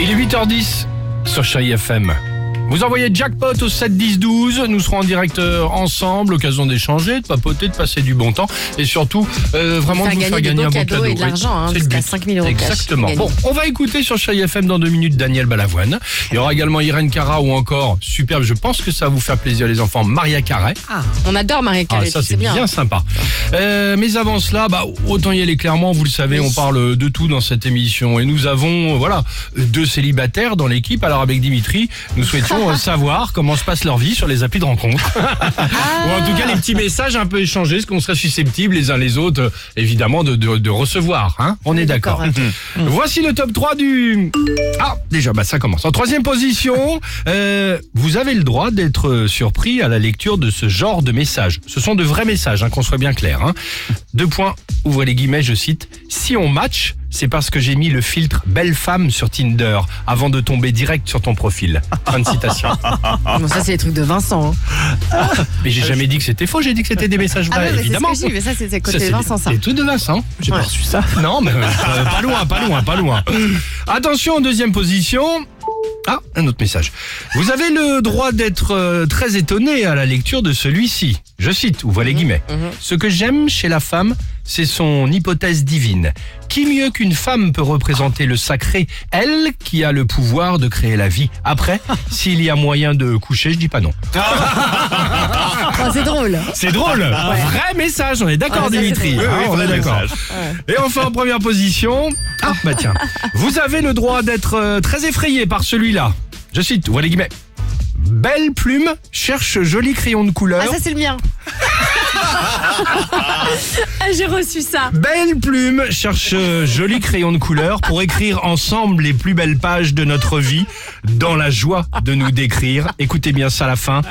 Il est 8h10 sur Chérie FM. Vous envoyez jackpot au 7 10 12. Nous serons en direct euh, ensemble, occasion d'échanger, de papoter, de passer du bon temps et surtout euh, vraiment de vous faire gagner un bon cadeau. et de l'argent, hein, jusqu'à but. 5 000 euros Exactement. Bon, on va écouter sur Chérie FM dans deux minutes Daniel Balavoine. Il y aura également Irène Cara ou encore superbe. Je pense que ça va vous faire plaisir les enfants. Maria Carré. Ah, on adore Marie Ah, Carré, ça c'est bien, bien. sympa. Euh, mais avant cela, bah, autant y aller clairement, vous le savez, Oui. on parle de tout dans cette émission. Et nous avons, voilà, deux célibataires dans l'équipe. Alors avec Dimitri, nous souhaitions euh, savoir comment se passe leur vie sur les applis de rencontre. Ou en tout cas les petits messages un peu échangés, ce qu'on serait susceptibles les uns les autres, euh, évidemment, de, de, de recevoir. Hein on est d'accord. d'accord, Voici le top 3 du... Ah, déjà, bah ça commence. En troisième position, euh, vous avez le droit d'être surpris à la lecture de ce genre de messages. Ce sont de vrais messages, hein, qu'on soit bien clair. Hein. Deux points, ouvrez les guillemets, je cite. Si on match, c'est parce que j'ai mis le filtre belle femme sur Tinder avant de tomber direct sur ton profil. Fin de citation. Bon, ça, c'est les trucs de Vincent. hein. Mais j'ai jamais dit que c'était faux, j'ai dit que c'était des messages Ah vrais, ouais, mais c'est ce évidemment. que je dis, mais ça, c'est c'est Ça, côté c'est- Vincent, ça. C'est tout de Vincent. J'ai Ouais. pas reçu ça. Non, mais euh, pas loin, pas loin, pas loin. Attention, en deuxième position. Ah, un autre message. Vous avez le droit d'être euh, très étonné à la lecture de celui-ci. Je cite, ouvrez les guillemets. Ce que j'aime chez la femme, c'est son hypothèse divine. Qui mieux qu'une femme peut représenter le sacré Elle qui a le pouvoir de créer la vie? Après, s'il y a moyen de coucher, je dis pas non. Oh, c'est drôle. C'est drôle. Vrai message, on est d'accord, Ah, ça, c'est Dimitri. drôle. Hein, Oui, oui, on vrai est d'accord. Et enfin, en première position. Ah, bah tiens. Vous avez le droit d'être euh, très effrayé par celui-là. Je cite, ouvrez les guillemets. Belle plume cherche joli crayon de couleur. Ah, ça, c'est le mien. Ah, j'ai reçu ça. Belle plume cherche euh, joli crayon de couleur pour écrire ensemble les plus belles pages de notre vie dans la joie de nous décrire. Écoutez bien ça à la fin.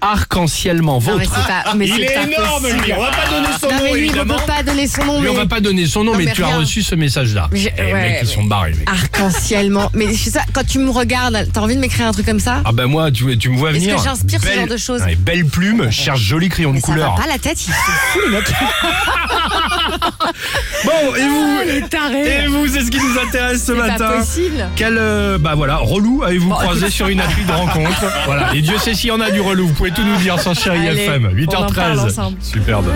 Arc-en-ciellement Non, mais vôtre. c'est pas, mais Il est pas énorme, possible. lui. On va pas donner son Non, nom, mais lui, on évidemment. peut pas donner son nom, Lui, on mais va pas donner son nom, Non, mais, mais tu as rien. reçu ce message-là. Mais j'ai- Eh, ouais, mec, ils mais- sont barrés, mec. arc-en-ciellement. Mais c'est ça, quand tu me regardes, t'as envie de m'écrire un truc comme ça Ah ben moi, tu, tu me vois Est-ce venir. que j'inspire ce Belle- genre de choses Ouais, Belle plume, cherche joli crayon de Mais ça couleur. va pas la tête, ils sont fous, les mecs. Bon, et vous les tarés. Et vous, c'est ce qui nous intéresse ce pas matin. possible. Quel, euh, bah voilà, relou avez-vous croisé sur une appli de rencontre Voilà, et Dieu sait s'il y en a du relou. Vous pouvez tout nous dire sur Chéri Allez, FM. on en parle 8h13. ensemble. Superbe.